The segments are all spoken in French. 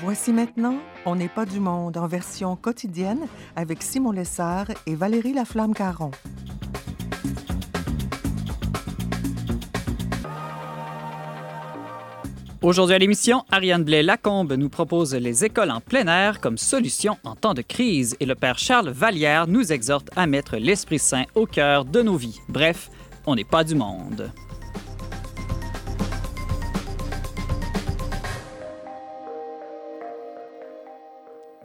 Voici maintenant On n'est pas du monde en version quotidienne avec Simon Lessard et Valérie Laflamme-Caron. Aujourd'hui à l'émission, Ariane Blais-Lacombe nous propose les écoles en plein air comme solution en temps de crise et le père Charles Vallière nous exhorte à mettre l'Esprit Saint au cœur de nos vies. Bref, on n'est pas du monde.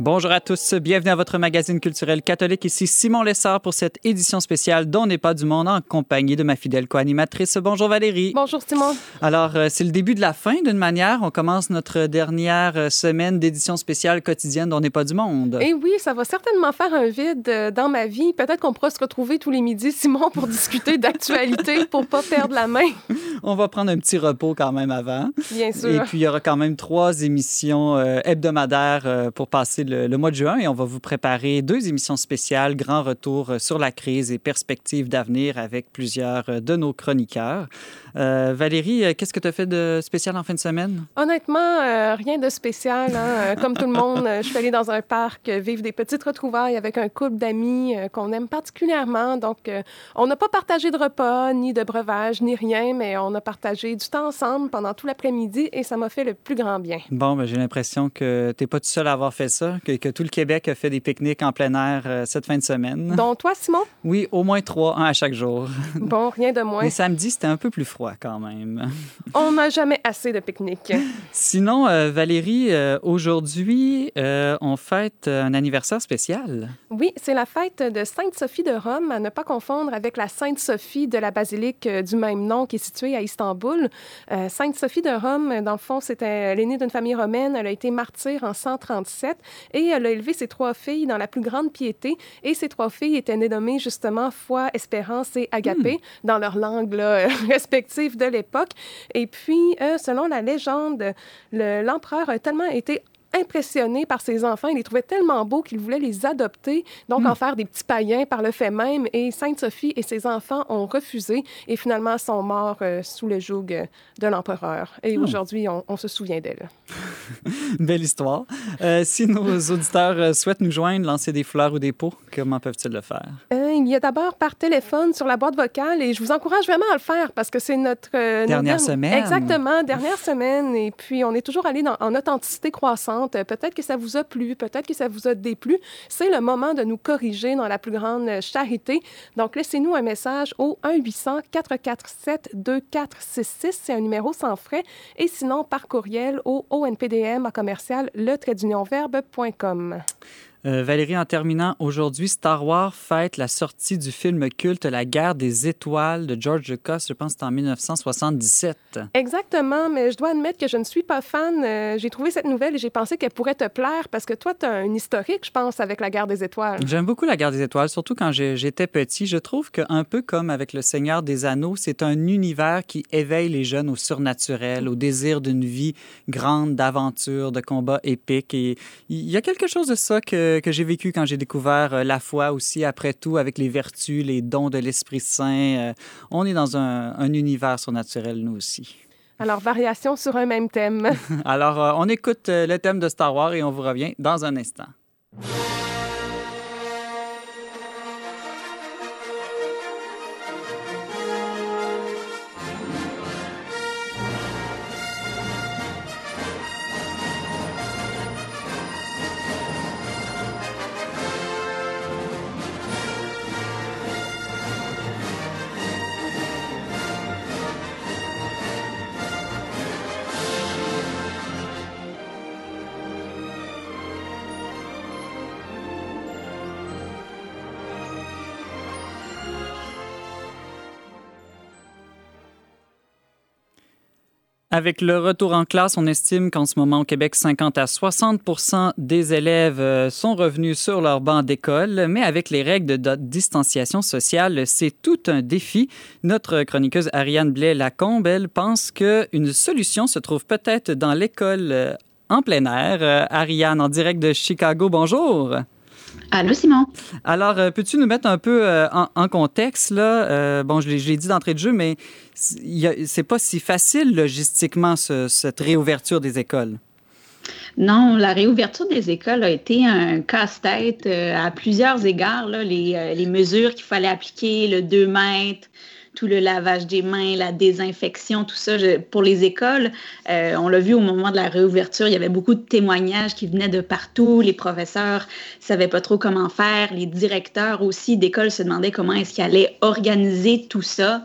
Bonjour à tous, bienvenue à votre magazine culturel catholique. Ici Simon Lessard pour cette édition spéciale dont n'est pas du monde en compagnie de ma fidèle co-animatrice. Bonjour Valérie. Bonjour Simon. Alors, euh, c'est le début de la fin d'une manière. On commence notre dernière euh, semaine d'édition spéciale quotidienne dont n'est pas du monde. Et oui, ça va certainement faire un vide euh, dans ma vie. Peut-être qu'on pourra se retrouver tous les midis, Simon, pour discuter d'actualité pour pas perdre la main. On va prendre un petit repos quand même avant. Bien sûr. Et puis, il y aura quand même trois émissions hebdomadaires pour passer le, mois de juin et on va vous préparer deux émissions spéciales, Grand retour sur la crise et perspectives d'avenir avec plusieurs de nos chroniqueurs. Euh, Valérie, euh, qu'est-ce que tu as fait de spécial en fin de semaine? Honnêtement, euh, rien de spécial. Hein. Comme tout le monde, je suis allée dans un parc vivre des petites retrouvailles avec un couple d'amis qu'on aime particulièrement. Donc, on n'a pas partagé de repas, ni de breuvage, ni rien, mais on a partagé du temps ensemble pendant tout l'après-midi et ça m'a fait le plus grand bien. Bon, ben, j'ai l'impression que tu n'es pas tout seul à avoir fait ça, que, que, tout le Québec a fait des pique-niques en plein air cette fin de semaine. Donc, toi, Simon? Oui, au moins trois, un à chaque jour. Bon, rien de moins. Mais samedi, c'était un peu plus froid quand même. On n'a jamais assez de pique-nique. Sinon, euh, Valérie, euh, aujourd'hui, euh, on fête un anniversaire spécial. Oui, c'est la fête de Sainte-Sophie de Rome, à ne pas confondre avec la Sainte-Sophie de la basilique du même nom qui est située à Istanbul. Sainte-Sophie de Rome, dans le fond, c'était l'aînée d'une famille romaine. Elle a été martyre en 137 et elle a élevé ses trois filles dans la plus grande piété. Et ces trois filles étaient nommées justement Foi, Espérance et Agapé hmm. dans leur langue respective de l'époque. Et puis, euh, selon la légende, l'empereur a tellement été impressionné par ses enfants. Il les trouvait tellement beaux qu'il voulait les adopter, donc en hmm. faire des petits païens par le fait même. Et Sainte-Sophie et ses enfants ont refusé et finalement sont morts euh, sous le joug de l'empereur. Et hmm. aujourd'hui, on, se souvient d'elle. Belle histoire. Euh, si nos auditeurs euh, souhaitent nous joindre, lancer des fleurs ou des pots, comment peuvent-ils le faire? il y a d'abord par téléphone sur la boîte vocale et je vous encourage vraiment à le faire parce que c'est notre... dernière semaine. Exactement, dernière semaine. Et puis, on est toujours allé en authenticité croissante Peut-être que ça vous a plu, peut-être que ça vous a déplu. C'est le moment de nous corriger dans la plus grande charité. Donc, laissez-nous un message au 1-800-447-2466. C'est un numéro sans frais. Et sinon, par courriel au onpdm à commercial le euh, Valérie, en terminant, aujourd'hui, Star Wars fête la sortie du film culte La guerre des étoiles de George Lucas. Je pense que c'est en 1977. Exactement, mais je dois admettre que je ne suis pas fan. Euh, j'ai trouvé cette nouvelle et j'ai pensé qu'elle pourrait te plaire parce que toi, tu as un historique, je pense, avec La guerre des étoiles. J'aime beaucoup La guerre des étoiles, surtout quand j'étais petit. Je trouve qu'un peu comme avec Le Seigneur des Anneaux, c'est un univers qui éveille les jeunes au surnaturel, au désir d'une vie grande, d'aventure, de combats épiques. Et il y a quelque chose de ça que que, j'ai vécu quand j'ai découvert euh, la foi aussi, après tout, avec les vertus, les dons de l'Esprit Saint. Euh, on est dans un, un univers surnaturel, nous aussi. Alors, variation sur un même thème. Alors, euh, on écoute le thème de Star Wars et on vous revient dans un instant. Avec le retour en classe, on estime qu'en ce moment au Québec, 50 à 60% des élèves euh, sont revenus sur leur banc d'école, mais avec les règles de distanciation sociale, c'est tout un défi. Notre chroniqueuse Ariane Blais-Lacombe, elle pense qu'une solution se trouve peut-être dans l'école euh, en plein air. Euh, Ariane, en direct de Chicago, bonjour. Allô, Simon? Alors, euh, peux-tu nous mettre un peu euh, en, contexte, là? Euh, bon, je l'ai dit d'entrée de jeu, mais c'est pas si facile logistiquement, cette réouverture des écoles. Non, la réouverture des écoles a été un casse-tête à plusieurs égards. les, euh, les, mesures qu'il fallait appliquer, le 2 mètres, tout le lavage des mains, la désinfection, tout ça pour les écoles. Euh, on l'a vu au moment de la réouverture, il y avait beaucoup de témoignages qui venaient de partout. Les professeurs savaient pas trop comment faire. Les directeurs aussi d'école se demandaient comment est-ce qu'ils allaient organiser tout ça.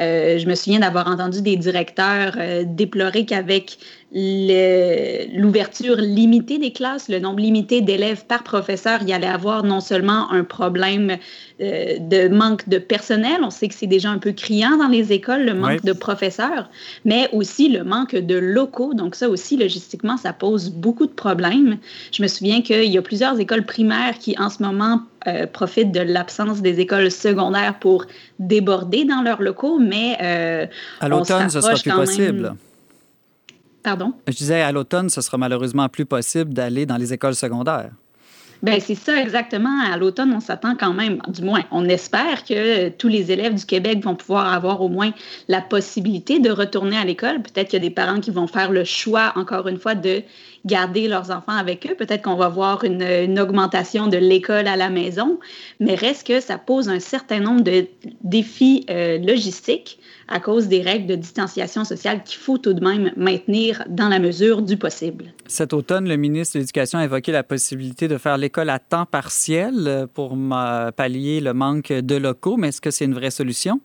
Euh, je me souviens d'avoir entendu des directeurs euh, déplorer qu'avec l'ouverture limitée des classes, le nombre limité d'élèves par professeur, il y allait avoir non seulement un problème euh, de manque de personnel, on sait que c'est déjà un peu criant dans les écoles, le manque de professeurs, mais aussi le manque de locaux. Donc ça aussi, logistiquement, ça pose beaucoup de problèmes. Je me souviens qu'il y a plusieurs écoles primaires qui, en ce moment, profitent de l'absence des écoles secondaires pour déborder dans leurs locaux, mais euh, à l'automne, ce sera plus possible. Pardon? Je disais, à l'automne, ce sera malheureusement plus possible d'aller dans les écoles secondaires. Bien, c'est ça exactement. À l'automne, on s'attend quand même, du moins, on espère que tous les élèves du Québec vont pouvoir avoir au moins la possibilité de retourner à l'école. Peut-être qu'il y a des parents qui vont faire le choix, encore une fois, de garder leurs enfants avec eux. Peut-être qu'on va voir une, augmentation de l'école à la maison, mais reste que ça pose un certain nombre de défis euh, logistiques à cause des règles de distanciation sociale qu'il faut tout de même maintenir dans la mesure du possible. Cet automne, le ministre de l'Éducation a évoqué la possibilité de faire l'école à temps partiel euh, pour pallier le manque de locaux, mais est-ce que c'est une vraie solution?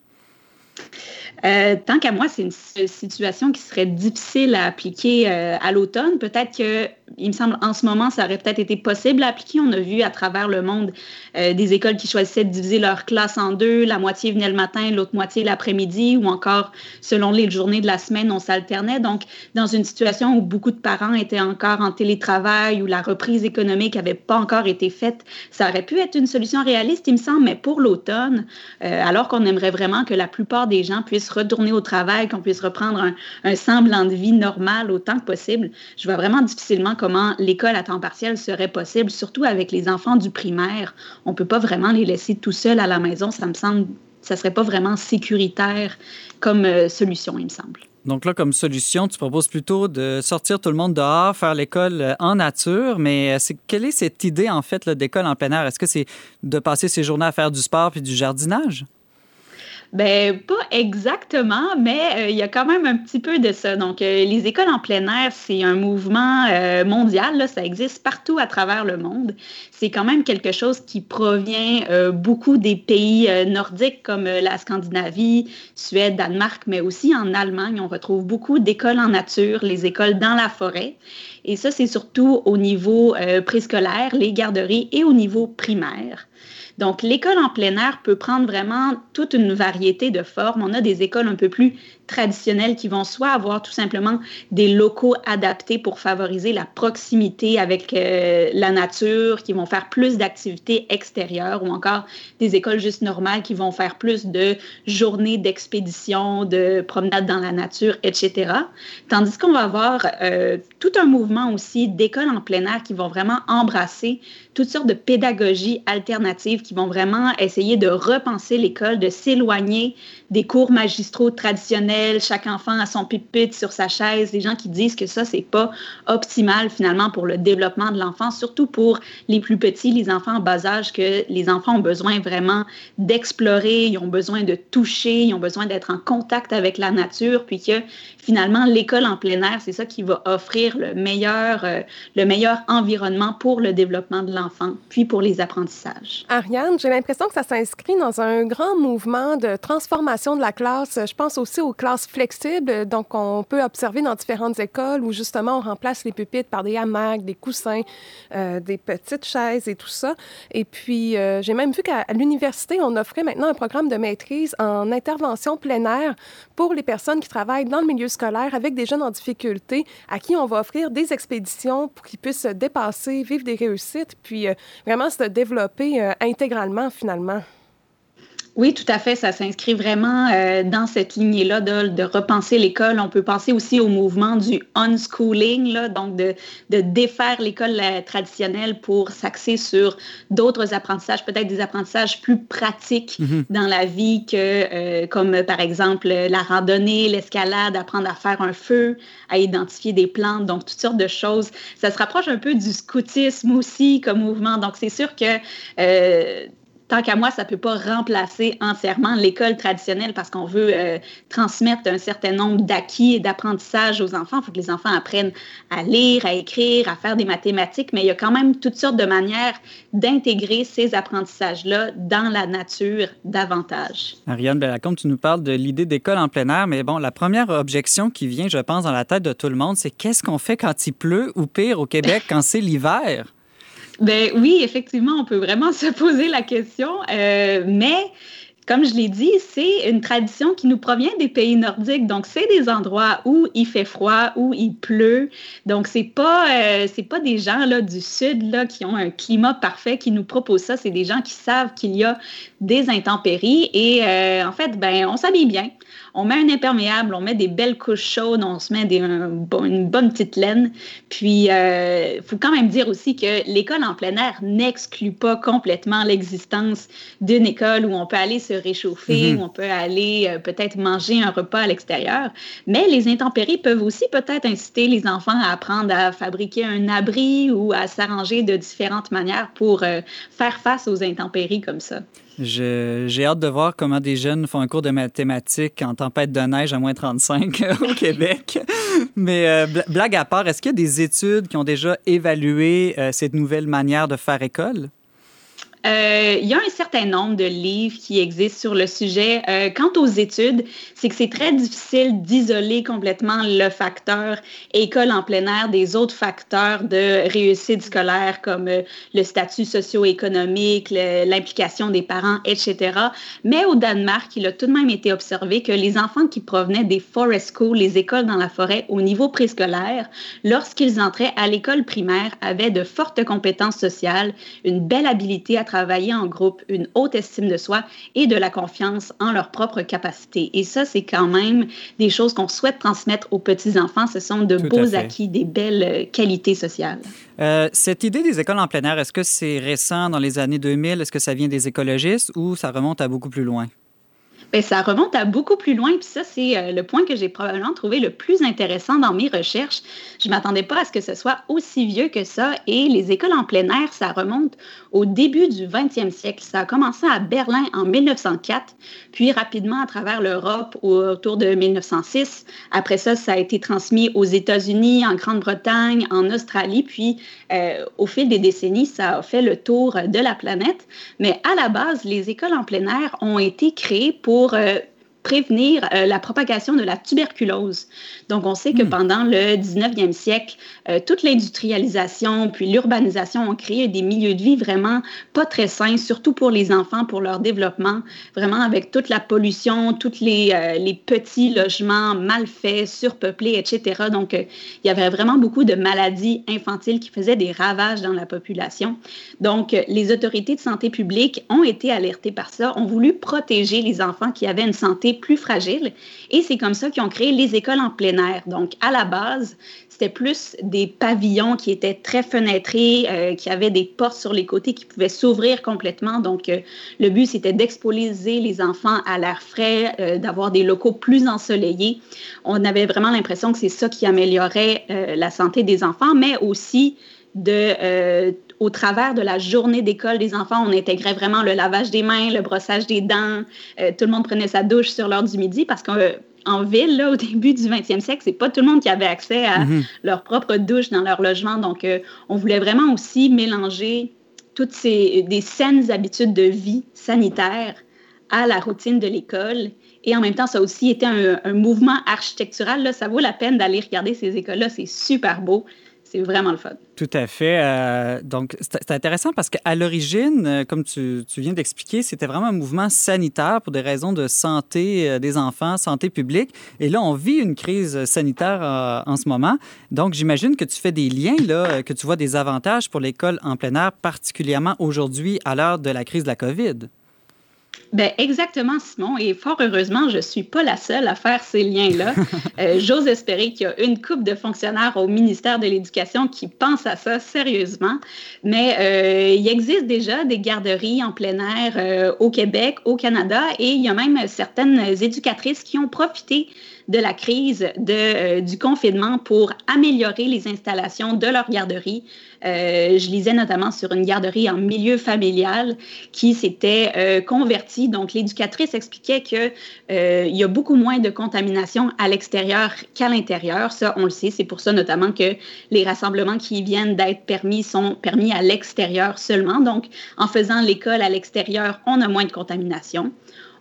Euh, tant qu'à moi, c'est une situation qui serait difficile à appliquer euh, à l'automne. Peut-être que, il me semble, en ce moment, ça aurait peut-être été possible à appliquer. On a vu à travers le monde euh, des écoles qui choisissaient de diviser leur classe en deux. La moitié venait le matin, l'autre moitié l'après-midi, ou encore, selon les journées de la semaine, on s'alternait. Donc, dans une situation où beaucoup de parents étaient encore en télétravail, où la reprise économique n'avait pas encore été faite, ça aurait pu être une solution réaliste, il me semble, mais pour l'automne, alors qu'on aimerait vraiment que la plupart des gens puissent retourner au travail, qu'on puisse reprendre un, semblant de vie normal autant que possible. Je vois vraiment difficilement comment l'école à temps partiel serait possible, surtout avec les enfants du primaire. On ne peut pas vraiment les laisser tout seuls à la maison. Ça me semble, ça serait pas vraiment sécuritaire comme euh, solution, il me semble. Donc là, comme solution, tu proposes plutôt de sortir tout le monde dehors, faire l'école euh, en nature, mais euh, quelle est cette idée, en fait, d'école en plein air? Est-ce que c'est de passer ses journées à faire du sport puis du jardinage? Ben pas exactement, mais euh, il y a quand même un petit peu de ça. Donc, euh, les écoles en plein air, c'est un mouvement euh, mondial. Là, ça existe partout à travers le monde. C'est quand même quelque chose qui provient beaucoup des pays nordiques comme la Scandinavie, Suède, Danemark, mais aussi en Allemagne. On retrouve beaucoup d'écoles en nature, les écoles dans la forêt. Et ça, c'est surtout au niveau préscolaire, les garderies et au niveau primaire. Donc, l'école en plein air peut prendre vraiment toute une variété de formes. On a des écoles un peu plus traditionnelles qui vont soit avoir tout simplement des locaux adaptés pour favoriser la proximité avec euh, la nature, qui vont faire plus d'activités extérieures ou encore des écoles juste normales qui vont faire plus de journées d'expédition, de promenades dans la nature, etc. Tandis qu'on va avoir euh, tout un mouvement aussi d'écoles en plein air qui vont vraiment embrasser toutes sortes de pédagogies alternatives qui vont vraiment essayer de repenser l'école, de s'éloigner des cours magistraux traditionnels, chaque enfant a son pupitre sur sa chaise, des gens qui disent que ça, c'est pas optimal finalement pour le développement de l'enfant, surtout pour les plus petits, les enfants en bas âge, que les enfants ont besoin vraiment d'explorer, ils ont besoin de toucher, ils ont besoin d'être en contact avec la nature, puis que finalement, l'école en plein air, c'est ça qui va offrir le meilleur, euh, le meilleur environnement pour le développement de l'enfant, puis pour les apprentissages. Ariane, j'ai l'impression que ça s'inscrit dans un grand mouvement de transformation de la classe. Je pense aussi aux classes flexibles, donc on peut observer dans différentes écoles où justement on remplace les pupitres par des hamacs, des coussins, euh, des petites chaises et tout ça. Et puis, euh, j'ai même vu qu'à l'université, on offrait maintenant un programme de maîtrise en intervention plein pour les personnes qui travaillent dans le milieu scolaire avec des jeunes en difficulté à qui on va offrir des expéditions pour qu'ils puissent se dépasser, vivre des réussites, puis euh, vraiment se développer intégralement finalement. Oui, tout à fait. Ça s'inscrit vraiment euh, dans cette lignée-là de, de, repenser l'école. On peut penser aussi au mouvement du unschooling, là, donc de, de défaire l'école euh, traditionnelle pour s'axer sur d'autres apprentissages, peut-être des apprentissages plus pratiques mm-hmm. dans la vie que, euh, comme par exemple la randonnée, l'escalade, apprendre à faire un feu, à identifier des plantes, donc toutes sortes de choses. Ça se rapproche un peu du scoutisme aussi comme mouvement. Donc c'est sûr que tant qu'à moi, ça ne peut pas remplacer entièrement l'école traditionnelle parce qu'on veut euh, transmettre un certain nombre d'acquis et d'apprentissage aux enfants. Il faut que les enfants apprennent à lire, à écrire, à faire des mathématiques, mais il y a quand même toutes sortes de manières d'intégrer ces apprentissages-là dans la nature davantage. Ariane Bellacombe, tu nous parles de l'idée d'école en plein air, mais bon, la première objection qui vient, je pense, dans la tête de tout le monde, c'est qu'est-ce qu'on fait quand il pleut ou pire au Québec quand c'est l'hiver? Ben oui, effectivement, on peut vraiment se poser la question, euh, mais comme je l'ai dit, c'est une tradition qui nous provient des pays nordiques. Donc, c'est des endroits où il fait froid, où il pleut. Donc, c'est pas euh, pas des gens du sud là qui ont un climat parfait qui nous proposent ça. C'est des gens qui savent qu'il y a des intempéries et euh, en fait, ben on s'habille bien on met un imperméable, on met des belles couches chaudes, on se met des, une bonne petite laine. Puis, il euh, faut quand même dire aussi que l'école en plein air n'exclut pas complètement l'existence d'une école où on peut aller se réchauffer, mhm. où on peut aller euh, peut-être manger un repas à l'extérieur. Mais les intempéries peuvent aussi peut-être inciter les enfants à apprendre à fabriquer un abri ou à s'arranger de différentes manières pour euh, faire face aux intempéries comme ça. J'ai hâte de voir comment des jeunes font un cours de mathématiques en tempête de neige à moins 35 au Québec. Mais euh, blague à part, est-ce qu'il y a des études qui ont déjà évalué euh, cette nouvelle manière de faire école? Euh, il y a un certain nombre de livres qui existent sur le sujet. Euh, quant aux études, c'est que c'est très difficile d'isoler complètement le facteur école en plein air des autres facteurs de réussite scolaire comme euh, le statut socio-économique, l'implication des parents, etc. Mais au Danemark, il a tout de même été observé que les enfants qui provenaient des forest schools, les écoles dans la forêt au niveau préscolaire, lorsqu'ils entraient à l'école primaire, avaient de fortes compétences sociales, une belle habilité à travailler en groupe, une haute estime de soi et de la confiance en leurs propres capacités. Et ça, c'est quand même des choses qu'on souhaite transmettre aux petits-enfants. Ce sont de beaux acquis, des belles euh, qualités sociales. Euh, cette idée des écoles en plein air, est-ce que c'est récent dans les années 2000? Est-ce que ça vient des écologistes ou ça remonte à beaucoup plus loin? Bien, ça remonte à beaucoup plus loin. Puis ça, c'est euh, le point que j'ai probablement trouvé le plus intéressant dans mes recherches. Je ne m'attendais pas à ce que ce soit aussi vieux que ça. Et les écoles en plein air, ça remonte au début du 20e siècle. Ça a commencé à Berlin en 1904, puis rapidement à travers l'Europe autour de 1906. Après ça, ça a été transmis aux États-Unis, en Grande-Bretagne, en Australie. Puis euh, au fil des décennies, ça a fait le tour de la planète. Mais à la base, les écoles en plein air ont été créées pour euh, prévenir euh, la propagation de la tuberculose. Donc, on sait que hmm. pendant le 19e siècle, euh, toute l'industrialisation puis l'urbanisation ont créé des milieux de vie vraiment pas très sains, surtout pour les enfants, pour leur développement, vraiment avec toute la pollution, tous les, euh, les, petits logements mal faits, surpeuplés, etc. Donc, il y avait vraiment beaucoup de maladies infantiles qui faisaient des ravages dans la population. Donc, les autorités de santé publique ont été alertées par ça, ont voulu protéger les enfants qui avaient une santé plus fragiles. Et c'est comme ça qu'ils ont créé les écoles en plein air. Donc, à la base, c'était plus des pavillons qui étaient très fenêtrés, euh, qui avaient des portes sur les côtés qui pouvaient s'ouvrir complètement. Donc, euh, le but, c'était d'exposer les enfants à l'air frais, euh, d'avoir des locaux plus ensoleillés. On avait vraiment l'impression que c'est ça qui améliorait la santé des enfants, mais aussi de au travers de la journée d'école des enfants, on intégrait vraiment le lavage des mains, le brossage des dents. Euh, tout le monde prenait sa douche sur l'heure du midi parce qu'en ville, là, au début du 20e siècle, c'est pas tout le monde qui avait accès à mhm. leur propre douche dans leur logement. Donc, euh, on voulait vraiment aussi mélanger toutes ces des saines habitudes de vie sanitaire à la routine de l'école. Et en même temps, ça a aussi été un, un mouvement architectural. Là. Ça vaut la peine d'aller regarder ces écoles-là. C'est super beau c'est vraiment le fun. Tout à fait. Euh, donc, c'est intéressant parce qu'à l'origine, euh, comme tu, viens d'expliquer, c'était vraiment un mouvement sanitaire pour des raisons de santé euh, des enfants, santé publique. Et là, on vit une crise sanitaire en ce moment. Donc, j'imagine que tu fais des liens, là, que tu vois des avantages pour l'école en plein air, particulièrement aujourd'hui à l'heure de la crise de la COVID. Ben exactement, Simon. Et fort heureusement, je ne suis pas la seule à faire ces liens-là. Euh, j'ose espérer qu'il y a une coupe de fonctionnaires au ministère de l'Éducation qui pensent à ça sérieusement. Mais euh, il existe déjà des garderies en plein air euh, au Québec, au Canada, et il y a même certaines éducatrices qui ont profité de la crise de, du confinement pour améliorer les installations de leur garderie euh, je lisais notamment sur une garderie en milieu familial qui s'était euh, convertie. Donc, l'éducatrice expliquait qu'il euh, y a beaucoup moins de contamination à l'extérieur qu'à l'intérieur. Ça, on le sait. C'est pour ça notamment que les rassemblements qui viennent d'être permis sont permis à l'extérieur seulement. Donc, en faisant l'école à l'extérieur, on a moins de contamination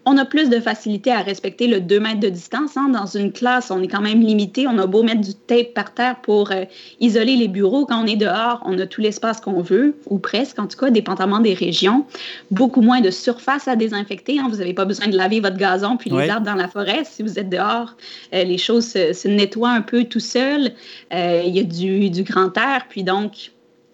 on a plus de facilité à respecter le 2 mètres de distance. Hein. Dans une classe, on est quand même limité. On a beau mettre du tape par terre pour euh, isoler les bureaux. Quand on est dehors, on a tout l'espace qu'on veut, ou presque, en tout cas, dépendamment des régions. Beaucoup moins de surface à désinfecter. Hein. Vous n'avez pas besoin de laver votre gazon puis les arbres dans la forêt. Si vous êtes dehors, euh, les choses se, nettoient un peu tout seul. Euh, il y a du, du grand air. Puis donc,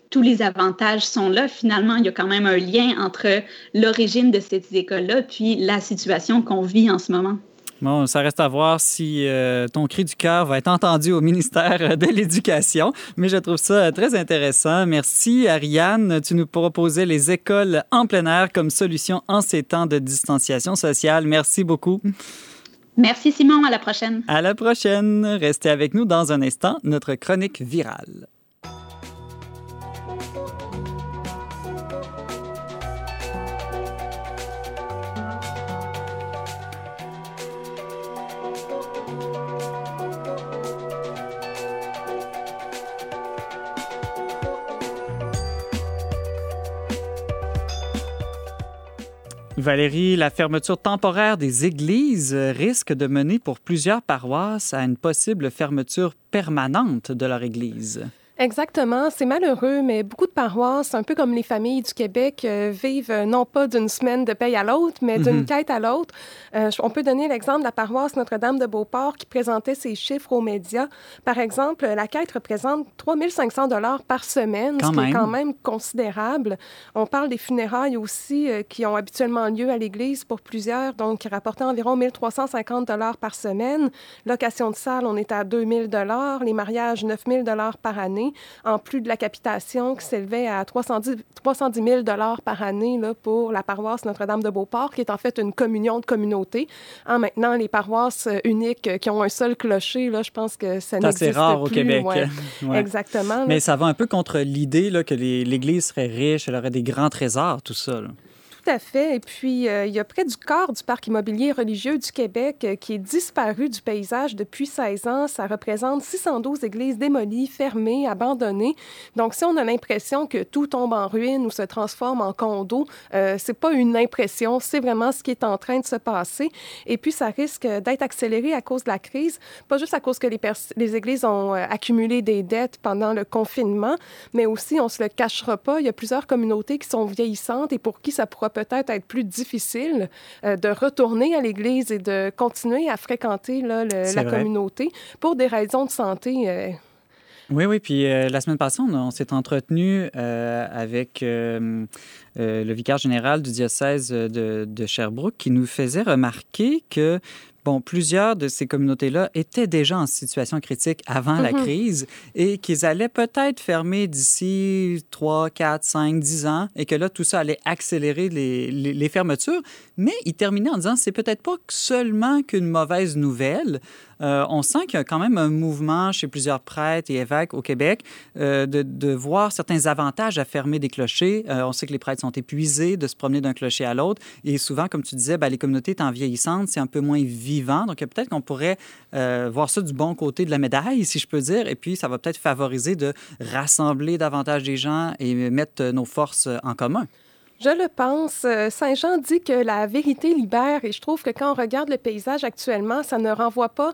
tous les avantages sont là. Finalement, il y a quand même un lien entre l'origine de cette école-là puis la situation qu'on vit en ce moment. Bon, ça reste à voir si euh, ton cri du cœur va être entendu au ministère de l'Éducation, mais je trouve ça très intéressant. Merci, Ariane. Tu nous proposais les écoles en plein air comme solution en ces temps de distanciation sociale. Merci beaucoup. Merci, Simon. À la prochaine. À la prochaine. Restez avec nous dans un instant, notre chronique virale. Valérie, la fermeture temporaire des églises risque de mener pour plusieurs paroisses à une possible fermeture permanente de leur église. Exactement. C'est malheureux, mais beaucoup de paroisses, un peu comme les familles du Québec, euh, vivent euh, non pas d'une semaine de paye à l'autre, mais d'une mhm. quête à l'autre. Euh, on peut donner l'exemple de la paroisse Notre-Dame de Beauport qui présentait ses chiffres aux médias. Par exemple, la quête représente 3500 dollars par semaine, ce qui est quand même considérable. On parle des funérailles aussi qui ont habituellement lieu à l'église pour plusieurs, donc qui rapportaient environ 1350 dollars par semaine. Location de salle, on est à 2000 dollars. Les mariages, 9000 dollars par année en plus de la capitation qui s'élevait à 310, 310 000 par année là, pour la paroisse Notre-Dame de Beauport, qui est en fait une communion de communautés. Hein, maintenant, les paroisses euh, uniques qui ont un seul clocher, là, je pense que ça n'existe plus. C'est rare au Québec. Exactement. Mais ça va un peu contre l'idée que l'Église serait riche, elle aurait des grands trésors, tout ça. Fait. Et puis, euh, il y a près du quart du parc immobilier religieux du Québec euh, qui est disparu du paysage depuis 16 ans. Ça représente 612 églises démolies, fermées, abandonnées. Donc, si on a l'impression que tout tombe en ruine ou se transforme en condo, euh, c'est pas une impression, c'est vraiment ce qui est en train de se passer. Et puis, ça risque d'être accéléré à cause de la crise, pas juste à cause que les, les églises ont euh, accumulé des dettes pendant le confinement, mais aussi, on se le cachera pas, il y a plusieurs communautés qui sont vieillissantes et pour qui ça pourra peut-être être plus difficile euh, de retourner à l'Église et de continuer à fréquenter là, la communauté pour des raisons de santé. Euh. Oui, oui. Puis euh, la semaine passée, on, s'est entretenu avec le vicaire général du diocèse de, de, Sherbrooke qui nous faisait remarquer que Bon, plusieurs de ces communautés-là étaient déjà en situation critique avant la mhm. crise et qu'ils allaient peut-être fermer d'ici 3, 4, 5, 10 ans et que là, tout ça allait accélérer les, les, fermetures. Mais ils terminaient en disant c'est peut-être pas seulement qu'une mauvaise nouvelle. Euh, on sent qu'il y a quand même un mouvement chez plusieurs prêtres et évêques au Québec euh, de, voir certains avantages à fermer des clochers. Euh, on sait que les prêtres sont épuisés de se promener d'un clocher à l'autre. Et souvent, comme tu disais, ben, les communautés étant vieillissantes, c'est un peu moins vivant. Donc, peut-être qu'on pourrait voir ça du bon côté de la médaille, si je peux dire. Et puis, ça va peut-être favoriser de rassembler davantage des gens et mettre nos forces en commun. Je le pense. Euh, Saint Jean dit que la vérité libère et je trouve que quand on regarde le paysage actuellement, ça ne renvoie pas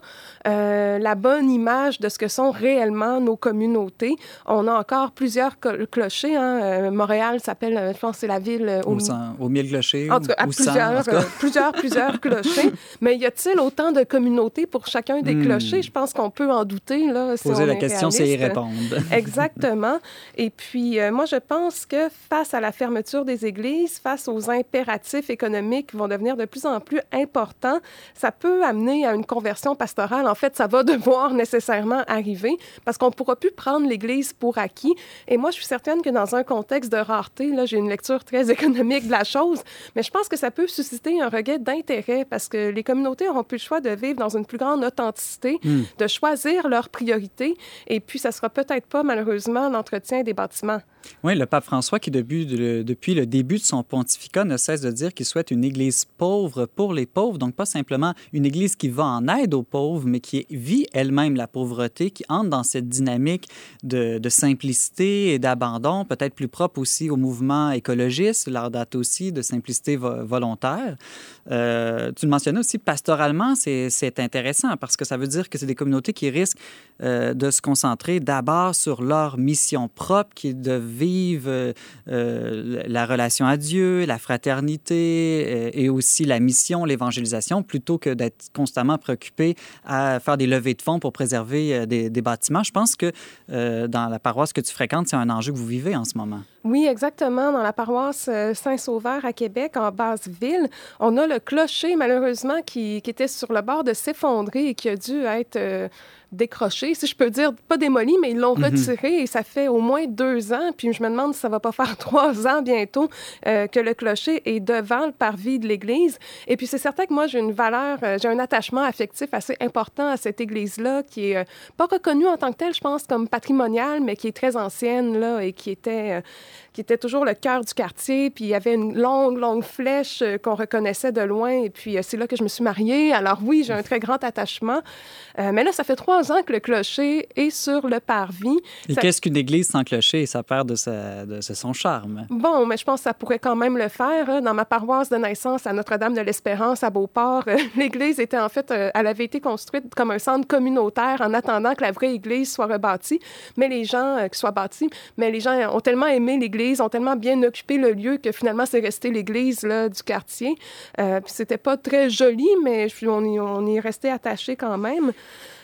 euh, la bonne image de ce que sont réellement nos communautés. On a encore plusieurs clochers. Hein. Euh, Montréal s'appelle, je pense, c'est la ville au, au mille clochers. En tout cas, à plusieurs, plusieurs, plusieurs clochers. Mais y a-t-il autant de communautés pour chacun des hmm. clochers? Je pense qu'on peut en douter. Là, si Poser la question, c'est y répondre. Exactement. Et puis, moi, je pense que face à la fermeture des églises, l'Église face aux impératifs économiques qui vont devenir de plus en plus importants, ça peut amener à une conversion pastorale. En fait, ça va devoir nécessairement arriver parce qu'on ne pourra plus prendre l'Église pour acquis. Et moi, je suis certaine que dans un contexte de rareté, là, j'ai une lecture très économique de la chose, mais je pense que ça peut susciter un regain d'intérêt parce que les communautés auront plus le choix de vivre dans une plus grande authenticité, hmm. de choisir leurs priorités, et puis ça sera peut-être pas malheureusement l'entretien des bâtiments. Oui, le pape François, qui depuis le début de son pontificat ne cesse de dire qu'il souhaite une Église pauvre pour les pauvres, donc pas simplement une Église qui va en aide aux pauvres, mais qui vit elle-même la pauvreté, qui entre dans cette dynamique de, simplicité et d'abandon, peut-être plus propre aussi au mouvement écologiste, date aussi de simplicité volontaire. Euh, tu le mentionnais aussi, pastoralement, c'est intéressant parce que ça veut dire que c'est des communautés qui risquent euh, de se concentrer d'abord sur leur mission propre, qui est de vivre euh, la relation à Dieu, la fraternité et aussi la mission, l'évangélisation, plutôt que d'être constamment préoccupé à faire des levées de fonds pour préserver des, des bâtiments. Je pense que dans la paroisse que tu fréquentes, c'est un enjeu que vous vivez en ce moment. Oui, exactement. Dans la paroisse euh, Saint-Sauveur à Québec, en basse-ville, on a le clocher, malheureusement, qui, était sur le bord de s'effondrer et qui a dû être euh, décroché, si je peux dire, pas démoli, mais ils l'ont mhm. retiré et ça fait au moins deux ans. Puis je me demande si ça va pas faire trois ans bientôt euh, que le clocher est devant le parvis de l'église. Et puis c'est certain que moi, j'ai une valeur, euh, j'ai un attachement affectif assez important à cette église-là qui est euh, pas reconnue en tant que telle, je pense, comme patrimoniale, mais qui est très ancienne là et qui était, qui était toujours le cœur du quartier. Puis il y avait une longue, longue flèche qu'on reconnaissait de loin. Et puis c'est là que je me suis mariée. Alors oui, j'ai un très grand attachement. mais là, ça fait trois que le clocher est sur le parvis. Et qu'est-ce qu'une église sans clocher? Ça perd de, de, son charme. Bon, mais je pense que ça pourrait quand même le faire. Hein. Dans ma paroisse de naissance à Notre-Dame de l'Espérance à Beauport, euh, l'église était en fait, euh, elle avait été construite comme un centre communautaire en attendant que la vraie église soit rebâtie. Mais les gens, euh, qui soit bâtie, mais les gens ont tellement aimé l'église, ont tellement bien occupé le lieu que finalement c'est resté l'église du quartier. puis c'était pas très joli, mais on y, on y est resté attaché quand même.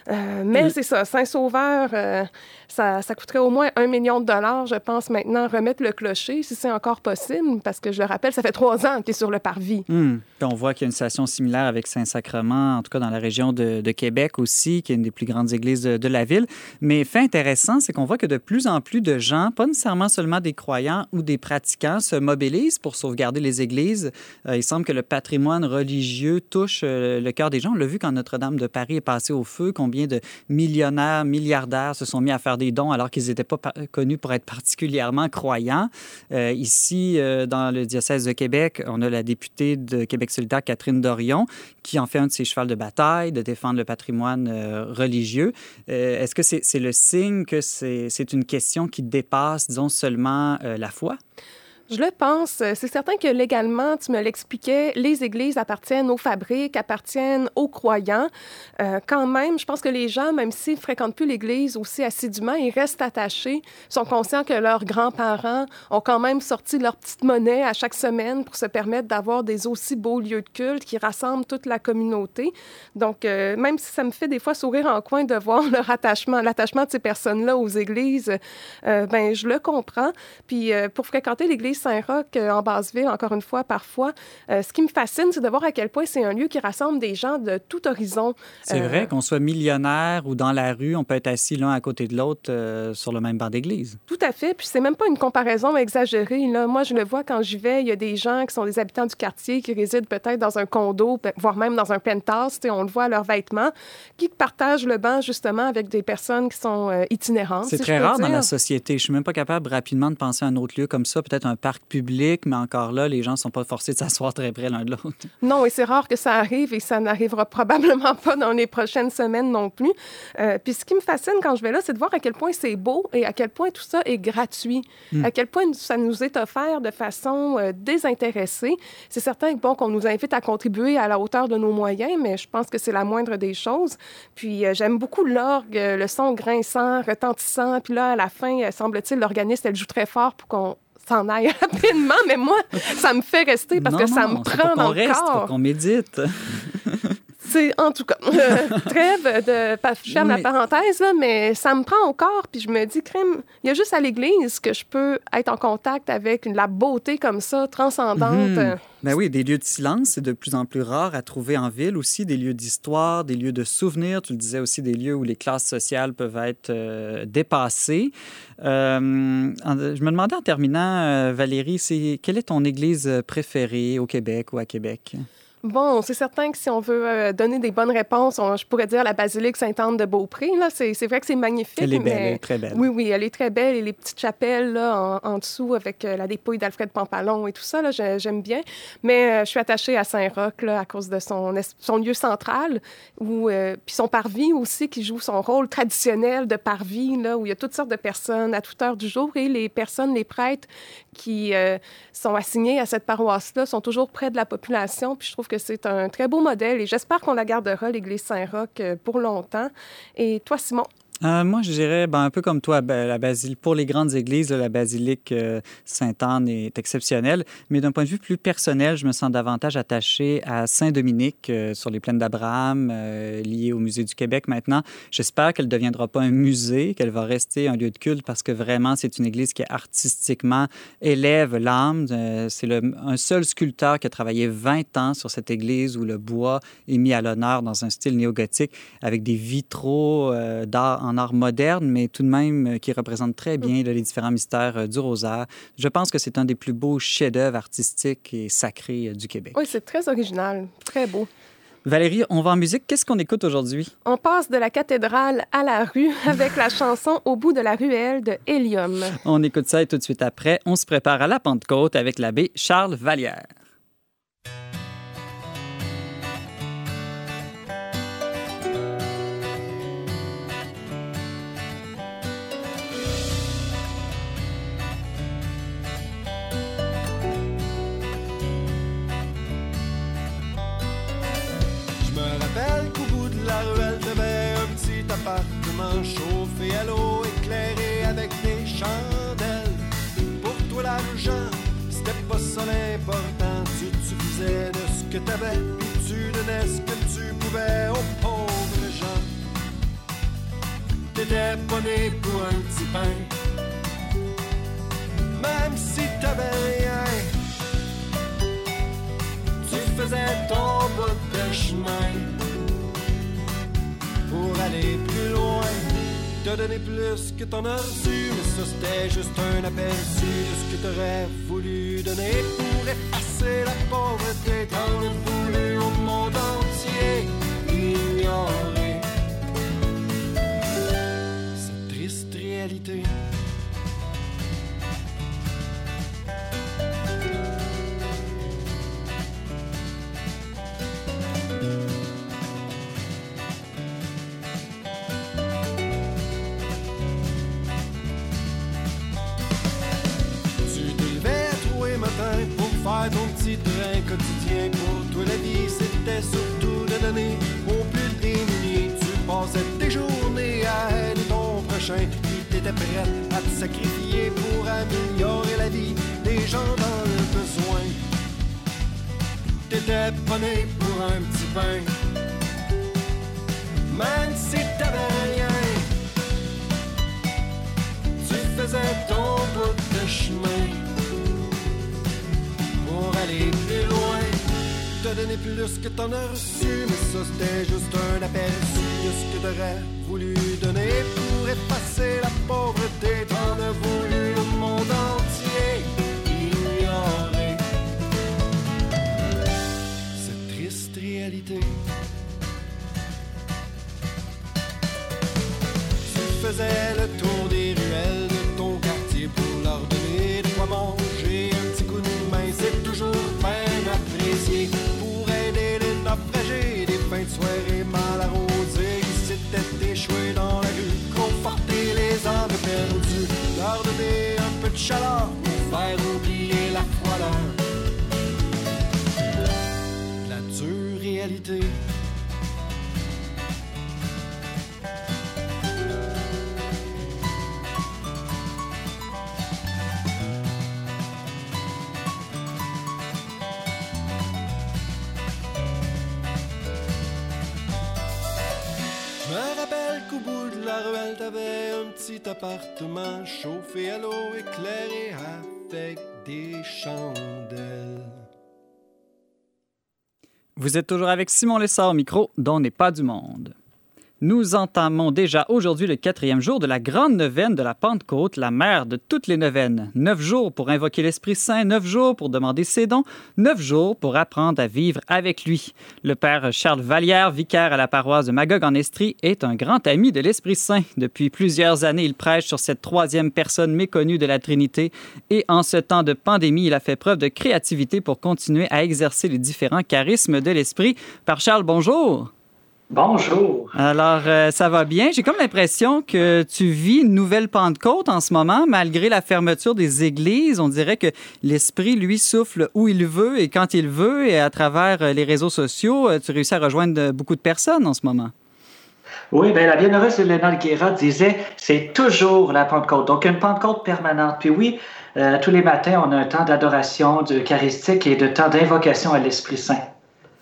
Euh, mais c'est ça, Saint-Sauveur, euh, ça, ça, coûterait au moins un million de dollars, je pense, maintenant, remettre le clocher, si c'est encore possible, parce que je le rappelle, ça fait trois ans qu'il est sur le parvis. Hmm. on voit qu'il y a une situation similaire avec Saint-Sacrement, en tout cas dans la région de, Québec aussi, qui est une des plus grandes églises de, la ville. Mais fait intéressant, c'est qu'on voit que de plus en plus de gens, pas nécessairement seulement des croyants ou des pratiquants, se mobilisent pour sauvegarder les églises. Euh, il semble que le patrimoine religieux touche le cœur des gens. On l'a vu quand Notre-Dame de Paris est passée au feu, combien de millionnaires, milliardaires se sont mis à faire des dons alors qu'ils n'étaient pas connus pour être particulièrement croyants. Euh, ici, euh, dans le diocèse de Québec, on a la députée de Québec solidaire, Catherine Dorion, qui en fait un de ses chevals de bataille, de défendre le patrimoine euh, religieux. Est-ce que c'est le signe que c'est une question qui dépasse, disons, seulement la foi? Je le pense. C'est certain que légalement, tu me l'expliquais, les églises appartiennent aux fabriques, appartiennent aux croyants. Euh, quand même, je pense que les gens, même s'ils ne fréquentent plus l'église aussi assidûment, ils restent attachés, sont conscients que leurs grands-parents ont quand même sorti leur petite monnaie à chaque semaine pour se permettre d'avoir des aussi beaux lieux de culte qui rassemblent toute la communauté. Donc, euh, même si ça me fait des fois sourire en coin de voir leur attachement, l'attachement de ces personnes-là aux églises, euh, ben je le comprends. Puis, pour fréquenter l'église Saint-Roch euh, en Basse-Ville, encore une fois, parfois. Euh, ce qui me fascine, c'est de voir à quel point c'est un lieu qui rassemble des gens de tout horizon. C'est vrai, euh, qu'on soit millionnaire ou dans la rue, on peut être assis l'un à côté de l'autre sur le même banc d'église. Tout à fait. Puis c'est même pas une comparaison exagérée. Là. Moi, je le vois quand j'y vais. Il y a des gens qui sont des habitants du quartier qui résident peut-être dans un condo, voire même dans un penthouse. On le voit à leurs vêtements, qui partagent le banc justement avec des personnes qui sont itinérantes. C'est très rare dans la société. Je suis même pas capable rapidement de penser à un autre lieu comme ça, peut-être un parc public, mais encore là, les gens ne sont pas forcés de s'asseoir très près l'un de l'autre. Non, et c'est rare que ça arrive et ça n'arrivera probablement pas dans les prochaines semaines non plus. Euh, puis ce qui me fascine quand je vais là, c'est de voir à quel point c'est beau et à quel point tout ça est gratuit, hmm. à quel point ça nous est offert de façon euh, désintéressée. C'est certain bon, qu'on nous invite à contribuer à la hauteur de nos moyens, mais je pense que c'est la moindre des choses. Puis euh, j'aime beaucoup l'orgue, le son grinçant, retentissant. Puis là, à la fin, semble-t-il, l'organiste, elle joue très fort pour qu'on s'en aille rapidement, mais moi, ça me fait rester parce que ça me prend dans le reste, corps. qu'on médite. C'est en tout cas, trêve de ferme la parenthèse, là, mais ça me prend au corps, puis je me dis, crème, il y a juste à l'église que je peux être en contact avec la beauté comme ça, transcendante. Mhm. Ben oui, des lieux de silence, c'est de plus en plus rare à trouver en ville aussi, des lieux d'histoire, des lieux de souvenirs. Tu le disais aussi, des lieux où les classes sociales peuvent être euh, dépassées. Euh, je me demandais en terminant, euh, Valérie, c'est quelle est ton église préférée au Québec ou à Québec? Bon, c'est certain que si on veut euh, donner des bonnes réponses, je pourrais dire la basilique Sainte-Anne de Beaupré. Là, c'est, vrai que c'est magnifique. Elle est belle, elle est très belle. Oui, oui, elle est très belle. Et les petites chapelles là, en, dessous avec euh, la dépouille d'Alfred Pampalon et tout ça, là, j'aime bien. Mais euh, je suis attachée à Saint-Roch là, à cause de son, son lieu central, où, puis son parvis aussi qui joue son rôle traditionnel de parvis, là, où il y a toutes sortes de personnes à toute heure du jour et les personnes, les prêtres qui sont assignés à cette paroisse-là sont toujours près de la population. Puis je trouve que c'est un très beau modèle et j'espère qu'on la gardera, l'église Saint-Roch, euh, pour longtemps. Et toi, Simon, euh, moi, je dirais ben, un peu comme toi, la basilique, pour les grandes églises, la basilique euh, Sainte-Anne est exceptionnelle. Mais d'un point de vue plus personnel, je me sens davantage attaché à Saint-Dominique euh, sur les plaines d'Abraham, lié au Musée du Québec maintenant. J'espère qu'elle ne deviendra pas un musée, qu'elle va rester un lieu de culte parce que vraiment, c'est une église qui artistiquement élève l'âme. c'est un seul sculpteur qui a travaillé 20 ans sur cette église où le bois est mis à l'honneur dans un style néo-gothique avec des vitraux d'art en en art moderne, mais tout de même euh, qui représente très bien les différents mystères euh, du rosaire. Je pense que c'est un des plus beaux chefs-d'œuvre artistiques et sacrés euh, du Québec. Oui, c'est très original, très beau. Valérie, on va en musique. Qu'est-ce qu'on écoute aujourd'hui? On passe de la cathédrale à la rue avec la chanson Au bout de la ruelle de Hélium. On écoute ça et tout de suite après, on se prépare à la Pentecôte avec l'abbé Charles Vallière. Ça l'important. Tu, tu faisais de ce que t'avais, tu donnais ce que tu pouvais aux pauvres gens. T'étais pas né pour un petit pain, même si t'avais rien. Tu faisais ton bout de chemin pour aller plus loin te donner plus que t'en as reçu, mais ça c'était juste un aperçu de ce que t'aurais voulu donner pour la pauvreté. T'en as voulu au monde entier ignorer cette triste réalité. Quotidien pour toi la vie, c'était surtout de donner au plus démunis. Tu passais tes journées à aider ton prochain qui t'était prêt à te sacrifier pour améliorer la vie des gens dans le besoin. T'étais pas pour un petit pain, même si t'avais rien. Tu faisais ton bout de chemin Donner plus que t'en as reçu, mais ça c'était juste un aperçu de ce que t'aurais voulu donner pour effacer la pauvreté. T'en as voulu le monde entier ignorer cette triste réalité. Tu faisais le tour des ruelles de ton quartier pour leur donner de quoi perdu. Donner un peu de chaleur pour faire oublier la froideur. La dure réalité. Je me rappelle qu'au bout de la ruelle t'avait petit appartement chauffé à l'eau, éclairé avec des chandelles. Vous êtes toujours avec Simon Lessard au micro, dont n'est pas du monde. Nous entamons déjà aujourd'hui le quatrième jour de la grande neuvaine de la Pentecôte, la mère de toutes les neuvaines. Neuf jours pour invoquer l'Esprit Saint, neuf jours pour demander ses dons, neuf jours pour apprendre à vivre avec lui. Le père Charles Vallière, vicaire à la paroisse de Magog en Estrie, est un grand ami de l'Esprit Saint. Depuis plusieurs années, il prêche sur cette troisième personne méconnue de la Trinité et en ce temps de pandémie, il a fait preuve de créativité pour continuer à exercer les différents charismes de l'Esprit. Père Charles, bonjour. Bonjour. Alors, euh, ça va bien? J'ai comme l'impression que tu vis une nouvelle Pentecôte en ce moment, malgré la fermeture des églises. On dirait que l'Esprit, lui, souffle où il veut et quand il veut. Et à travers euh, les réseaux sociaux, euh, tu réussis à rejoindre beaucoup de personnes en ce moment. Oui, bien, la bienheureuse Elena Guerra disait c'est toujours la Pentecôte, donc une Pentecôte permanente. Puis oui, tous les matins, on a un temps d'adoration, de charistique et de temps d'invocation à l'Esprit Saint.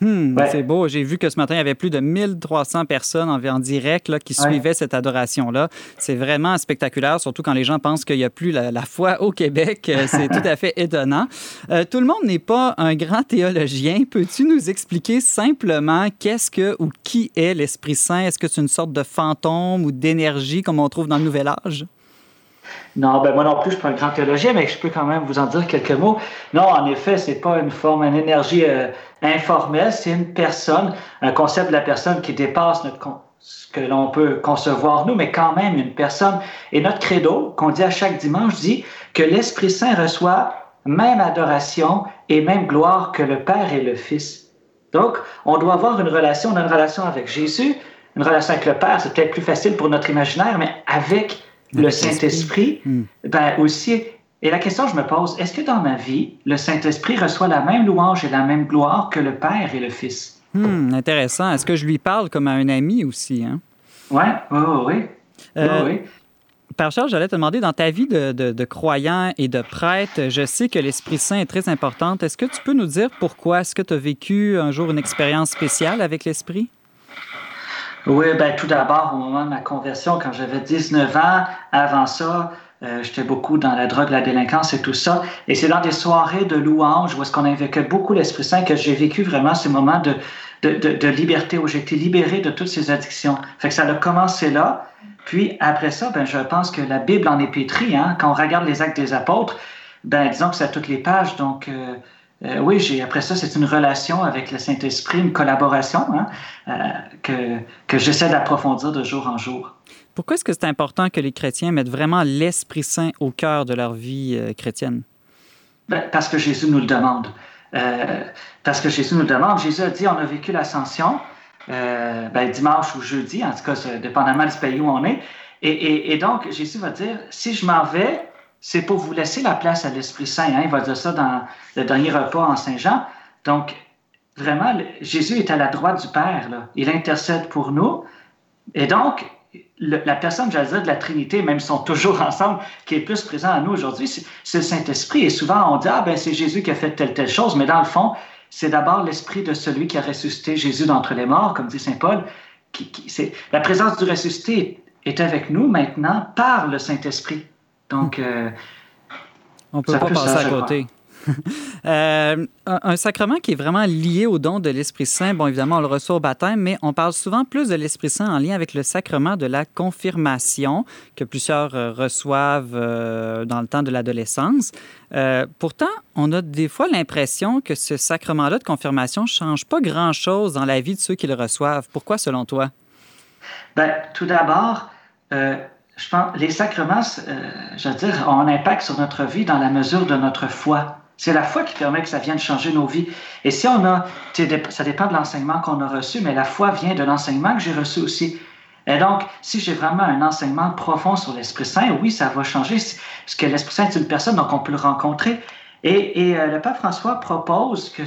Hmm, C'est beau. J'ai vu que ce matin, il y avait plus de 1300 personnes en, direct là, qui suivaient cette adoration-là. C'est vraiment spectaculaire, surtout quand les gens pensent qu'il n'y a plus la, foi au Québec. Euh, c'est tout à fait étonnant. Euh, tout le monde n'est pas un grand théologien. Peux-tu nous expliquer simplement qu'est-ce que ou qui est l'Esprit Saint? Est-ce que c'est une sorte de fantôme ou d'énergie comme on trouve dans le Nouvel Âge? Non, ben moi non plus, je ne suis pas un grand théologien, mais je peux quand même vous en dire quelques mots. Non, en effet, ce n'est pas une forme, une énergie euh, informelle, c'est une personne, un concept de la personne qui dépasse notre, ce que l'on peut concevoir nous, mais quand même une personne. Et notre credo, qu'on dit à chaque dimanche, dit que l'Esprit Saint reçoit même adoration et même gloire que le Père et le Fils. Donc, on doit avoir une relation, on a une relation avec Jésus, une relation avec le Père, c'est peut-être plus facile pour notre imaginaire, mais avec le Saint-Esprit, hmm. ben aussi. Et la question que je me pose, est-ce que dans ma vie, le Saint-Esprit reçoit la même louange et la même gloire que le Père et le Fils? Hmm, intéressant. Est-ce que je lui parle comme à un ami aussi? Hein? Oui, oui, oui. Euh, oui. Père Charles, j'allais te demander, dans ta vie de, de, croyant et de prêtre, je sais que l'Esprit Saint est très important. Est-ce que tu peux nous dire pourquoi? Est-ce que tu as vécu un jour une expérience spéciale avec l'Esprit? Oui, ben, tout d'abord, au moment de ma conversion, quand j'avais 19 ans, avant ça, euh, j'étais beaucoup dans la drogue, la délinquance et tout ça. Et c'est dans des soirées de louange où est-ce qu'on invoquait beaucoup l'Esprit Saint que j'ai vécu vraiment ces moments de, de, de, liberté, où j'ai été libéré de toutes ces addictions. Fait que ça a commencé là. Puis après ça, ben, je pense que la Bible en est pétrie. Hein? Quand on regarde les actes des apôtres, ben, disons que c'est à toutes les pages. Donc, euh, euh, oui, après ça, c'est une relation avec le Saint-Esprit, une collaboration hein, euh, que, que j'essaie d'approfondir de jour en jour. Pourquoi est-ce que c'est important que les chrétiens mettent vraiment l'Esprit Saint au cœur de leur vie euh, chrétienne? Ben, parce que Jésus nous le demande. parce que Jésus nous le demande. Jésus a dit, on a vécu l'ascension ben, dimanche ou jeudi, en tout cas, dépendamment du pays où on est. Et donc, Jésus va dire, si je m'en vais, c'est pour vous laisser la place à l'Esprit Saint. Hein. Il va dire ça dans le dernier repas en Saint Jean. Donc, vraiment, Jésus est à la droite du Père. Il intercède pour nous. Et donc, la personne, j'allais dire, de la Trinité, même sont toujours ensemble, qui est plus présent à nous aujourd'hui, c'est le Saint-Esprit. Et souvent, on dit, ah ben c'est Jésus qui a fait telle, telle chose. Mais dans le fond, c'est d'abord l'Esprit de celui qui a ressuscité Jésus d'entre les morts, comme dit Saint Paul. Qui, qui, la présence du ressuscité est avec nous maintenant par le Saint-Esprit. Donc, euh, on peut pas passer à côté. Euh, un, sacrement qui est vraiment lié au don de l'Esprit Saint, bon, évidemment, on le reçoit au baptême, mais on parle souvent plus de l'Esprit Saint en lien avec le sacrement de la confirmation que plusieurs euh, reçoivent dans le temps de l'adolescence. pourtant, on a des fois l'impression que ce sacrement-là de confirmation ne change pas grand-chose dans la vie de ceux qui le reçoivent. Pourquoi, selon toi? Bien, tout d'abord, je pense les sacrements, euh, ont un impact sur notre vie dans la mesure de notre foi. C'est la foi qui permet que ça vienne changer nos vies. Et si on a, ça dépend de l'enseignement qu'on a reçu, mais la foi vient de l'enseignement que j'ai reçu aussi. Et donc, si j'ai vraiment un enseignement profond sur l'Esprit Saint, oui, ça va changer. Parce que l'Esprit Saint est une personne, donc on peut le rencontrer. Et, et euh, le pape François propose que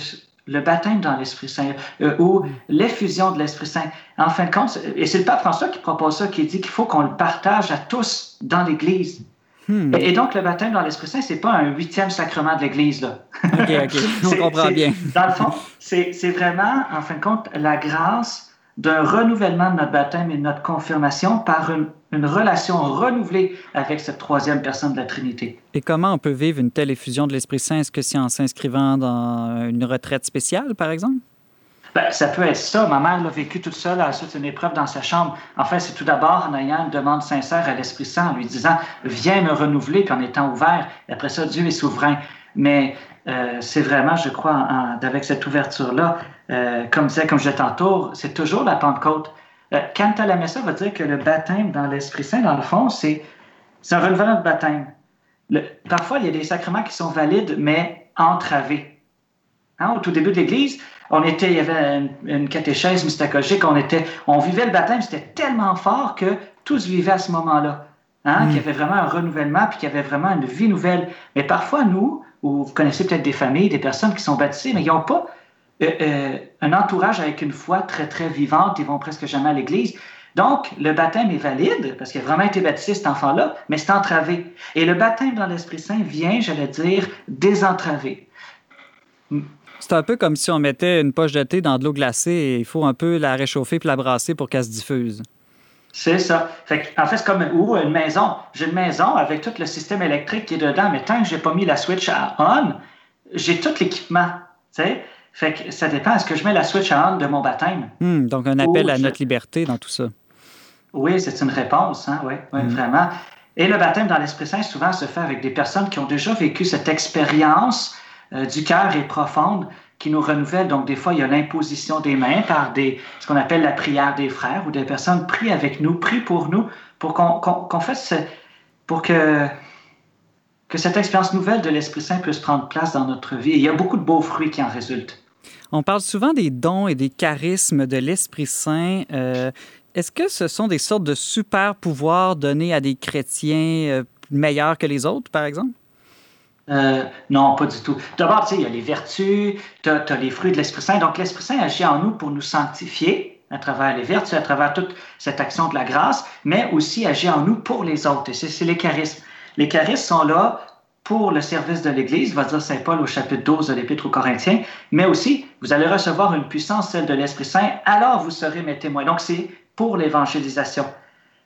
le baptême dans l'Esprit Saint euh, ou l'effusion de l'Esprit Saint. En fin de compte, et c'est le pape François qui propose ça, qui dit qu'il faut qu'on le partage à tous dans l'Église. Hmm. Et, donc, le baptême dans l'Esprit Saint, c'est pas un huitième sacrement de l'Église. Là. OK, OK, on comprend bien. Dans le fond, c'est vraiment, en fin de compte, la grâce d'un renouvellement de notre baptême et de notre confirmation par une, une relation renouvelée avec cette troisième personne de la Trinité. Et comment on peut vivre une telle effusion de l'Esprit Saint? Est-ce que c'est en s'inscrivant dans une retraite spéciale, par exemple? Ben, ça peut être ça. Ma mère l'a vécu toute seule à la suite d'une épreuve dans sa chambre. En fait, c'est tout d'abord en ayant une demande sincère à l'Esprit Saint, en lui disant Viens me renouveler, puis en étant ouvert. Après ça, Dieu est souverain. Mais euh, c'est vraiment, je crois, avec cette ouverture-là, euh, comme disait, comme je disais tantôt, c'est toujours la Pentecôte. Euh, Quand à la messe va dire que le baptême dans l'Esprit Saint, dans le fond, c'est un renouvellement de baptême. Parfois, il y a des sacrements qui sont valides, mais entravés. Hein, au tout début de l'Église, on était, il y avait une, une catéchèse mystagogique, on, était, on vivait le baptême, c'était tellement fort que tous vivaient à ce moment-là. Hein, mm. Qu'il y avait vraiment un renouvellement, puis qu'il y avait vraiment une vie nouvelle. Mais parfois, nous, ou vous connaissez peut-être des familles, des personnes qui sont baptisées, mais ils n'ont pas euh, euh, un entourage avec une foi très, très vivante, ils vont presque jamais à l'Église. Donc, le baptême est valide, parce qu'il a vraiment été baptisé, cet enfant-là, mais c'est entravé. Et le baptême dans l'Esprit Saint vient, j'allais dire, désentraver. C'est un peu comme si on mettait une poche de thé dans de l'eau glacée et il faut un peu la réchauffer puis la brasser pour qu'elle se diffuse. C'est ça. Fait en fait, c'est comme ou une maison. J'ai une maison avec tout le système électrique qui est dedans, mais tant que j'ai pas mis la switch à on, j'ai tout l'équipement. Fait que ça dépend. Est-ce que je mets la switch à on de mon baptême? Hmm, donc, un appel à notre liberté dans tout ça. Oui, c'est une réponse, hein? oui, oui hmm. vraiment. Et le baptême dans l'Esprit Saint, souvent, se fait avec des personnes qui ont déjà vécu cette expérience euh, du cœur et profonde qui nous renouvelle. Donc, des fois, il y a l'imposition des mains par des, ce qu'on appelle la prière des frères, où des personnes prient avec nous, prient pour nous, pour qu'on fasse, pour que, que cette expérience nouvelle de l'Esprit Saint puisse prendre place dans notre vie. il y a beaucoup de beaux fruits qui en résultent. On parle souvent des dons et des charismes de l'Esprit Saint. Euh, est-ce que ce sont des sortes de super pouvoirs donnés à des chrétiens euh, meilleurs que les autres, par exemple? Euh, non, pas du tout. D'abord, il y a les vertus, tu as, les fruits de l'Esprit Saint. Donc, l'Esprit Saint agit en nous pour nous sanctifier à travers les vertus, à travers toute cette action de la grâce, mais aussi agit en nous pour les autres. C'est les charismes. Les charismes sont là pour le service de l'Église, va dire Saint Paul au chapitre 12 de l'Épître aux Corinthiens, mais aussi, vous allez recevoir une puissance, celle de l'Esprit Saint, alors vous serez mes témoins. Donc, c'est pour l'évangélisation.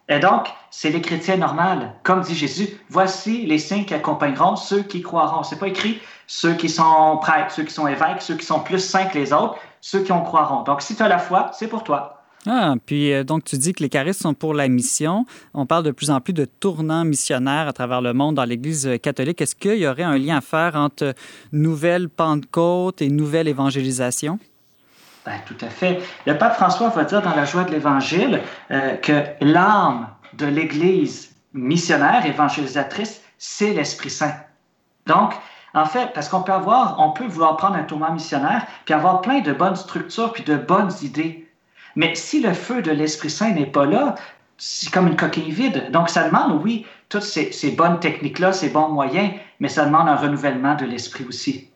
Et donc, c'est les chrétiens normaux. Comme dit Jésus, voici les signes qui accompagneront ceux qui croiront. C'est pas écrit ceux qui sont prêtres, ceux qui sont évêques, ceux qui sont plus saints que les autres, ceux qui en croiront. Donc, si tu as la foi, c'est pour toi. Ah, puis euh, donc tu dis que les charismes sont pour la mission. On parle de plus en plus de tournants missionnaires à travers le monde dans l'Église catholique. Est-ce qu'il y aurait un lien à faire entre nouvelle Pentecôte et nouvelle évangélisation? Ben, tout à fait. Le pape François va dire dans la joie de l'Évangile euh, que l'âme de l'Église missionnaire, évangélisatrice, c'est l'Esprit Saint. Donc, en fait, parce qu'on peut avoir, on peut vouloir prendre un tournant missionnaire, puis avoir plein de bonnes structures, puis de bonnes idées. Mais si le feu de l'Esprit Saint n'est pas là, c'est comme une coquille vide. Donc, ça demande, oui, toutes ces, ces bonnes techniques-là, ces bons moyens, mais ça demande un renouvellement de l'esprit aussi.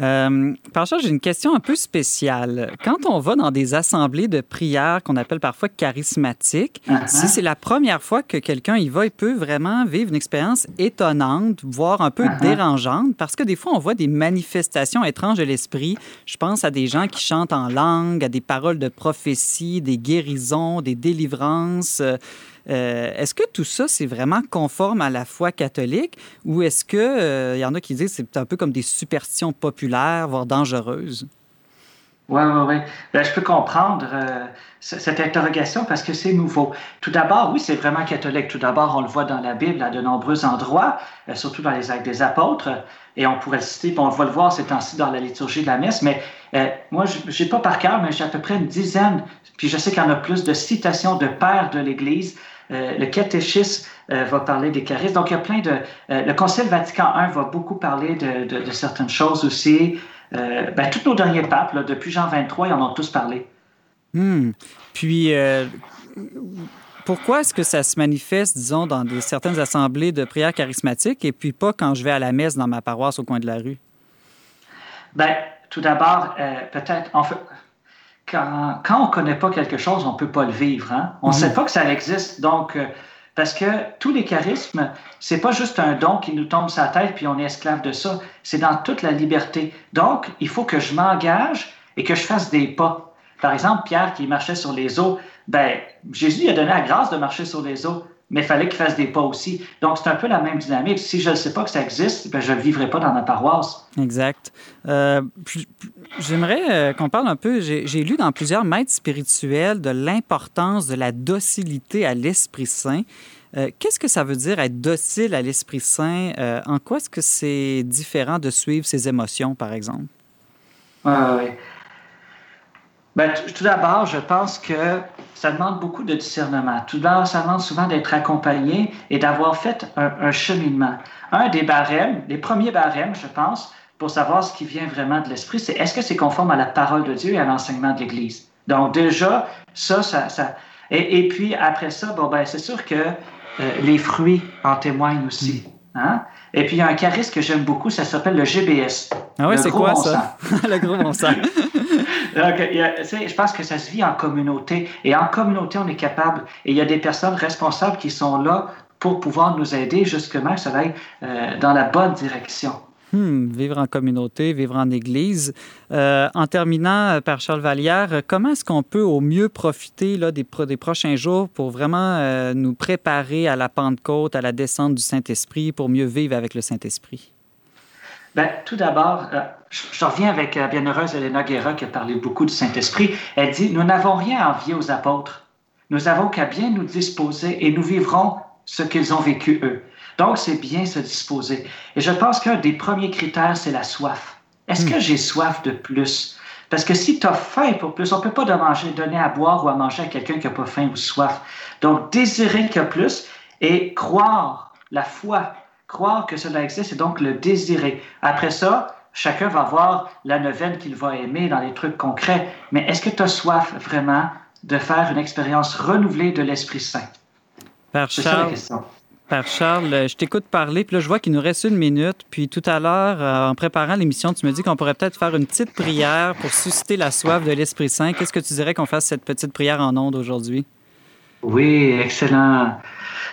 Euh, par j'ai une question un peu spéciale. Quand on va dans des assemblées de prière qu'on appelle parfois charismatiques, uh-huh. si c'est la première fois que quelqu'un y va, il peut vraiment vivre une expérience étonnante, voire un peu uh-huh. dérangeante, parce que des fois, on voit des manifestations étranges de l'esprit. Je pense à des gens qui chantent en langue, à des paroles de prophétie, des guérisons, des délivrances. Euh, est-ce que tout ça, c'est vraiment conforme à la foi catholique ou est-ce qu'il euh, y en a qui disent que c'est un peu comme des superstitions populaires, voire dangereuses? Oui, oui, oui. Ben, je peux comprendre euh, cette interrogation parce que c'est nouveau. Tout d'abord, oui, c'est vraiment catholique. Tout d'abord, on le voit dans la Bible à de nombreux endroits, surtout dans les actes des apôtres, et on pourrait le citer, on va le voir ces temps-ci dans la liturgie de la messe, mais moi, je n'ai pas par cœur, mais j'ai à peu près une dizaine, puis je sais qu'il y en a plus de citations de pères de l'Église euh, le catéchisme euh, va parler des charismes. Donc, il y a plein de... Euh, le Concile Vatican I va beaucoup parler de, certaines choses aussi. Ben, tous nos derniers papes, depuis Jean 23, ils en ont tous parlé. Hmm. Puis, pourquoi est-ce que ça se manifeste, disons, dans des, certaines assemblées de prière charismatique et puis pas quand je vais à la messe dans ma paroisse au coin de la rue? Ben, tout d'abord, peut-être, en fait, quand, on ne connaît pas quelque chose, on ne peut pas le vivre. Hein? On ne sait mhm. pas que ça existe. Donc, euh, parce que tous les charismes, c'est pas juste un don qui nous tombe sur la tête puis on est esclave de ça. C'est dans toute la liberté. Donc, il faut que je m'engage et que je fasse des pas. Par exemple, Pierre qui marchait sur les eaux, ben, Jésus a donné la grâce de marcher sur les eaux, mais il fallait qu'il fasse des pas aussi. Donc, c'est un peu la même dynamique. Si je ne sais pas que ça existe, ben, je ne le vivrai pas dans ma paroisse. Exact. Euh, J'aimerais euh, qu'on parle un peu, j'ai lu dans plusieurs maîtres spirituels de l'importance de la docilité à l'Esprit Saint. Euh, qu'est-ce que ça veut dire être docile à l'Esprit Saint? Euh, en quoi est-ce que c'est différent de suivre ses émotions, par exemple? Oui, ben, tout d'abord, je pense que ça demande beaucoup de discernement. Tout d'abord, ça demande souvent d'être accompagné et d'avoir fait un, cheminement. Un des barèmes, les premiers barèmes, je pense, pour savoir ce qui vient vraiment de l'Esprit, c'est est-ce que c'est conforme à la parole de Dieu et à l'enseignement de l'Église? Donc déjà, ça, ça... ça et, et, puis après ça, bon, ben, c'est sûr que euh, les fruits en témoignent aussi. Hein? Et puis, il y a un charisme que j'aime beaucoup, ça s'appelle le GBS. Ah oui, c'est quoi ça? le gros bon sens. Donc, je pense que ça se vit en communauté. Et en communauté, on est capable, et il y a des personnes responsables qui sont là pour pouvoir nous aider justement ça aille euh, dans la bonne direction. Hmm, vivre en communauté, vivre en Église. Euh, en terminant, euh, Père Charles Vallière, euh, comment est-ce qu'on peut au mieux profiter là, des prochains jours pour vraiment nous préparer à la Pentecôte, à la descente du Saint-Esprit, pour mieux vivre avec le Saint-Esprit? Bien, tout d'abord, je, reviens avec la bienheureuse Elena Guerra qui a parlé beaucoup du Saint-Esprit. Elle dit, nous n'avons rien à envier aux apôtres. Nous avons qu'à bien nous disposer et nous vivrons ce qu'ils ont vécu eux. Donc, c'est bien se disposer. Et je pense qu'un des premiers critères, c'est la soif. Est-ce que hmm. j'ai soif de plus? Parce que si tu as faim pour plus, on ne peut pas manger, donner à boire ou à manger à quelqu'un qui n'a pas faim ou soif. Donc, désirer qu'il y a plus et croire, la foi, croire que cela existe et donc le désirer. Après ça, chacun va voir la neuvaine qu'il va aimer dans les trucs concrets. Mais est-ce que tu as soif vraiment de faire une expérience renouvelée de l'Esprit Saint? Ça la question. Père Charles, euh, je t'écoute parler, puis là, je vois qu'il nous reste une minute. Puis tout à l'heure, euh, en préparant l'émission, tu me dis qu'on pourrait peut-être faire une petite prière pour susciter la soif de l'Esprit Saint. Qu'est-ce que tu dirais qu'on fasse cette petite prière en ondes aujourd'hui? Oui, excellent.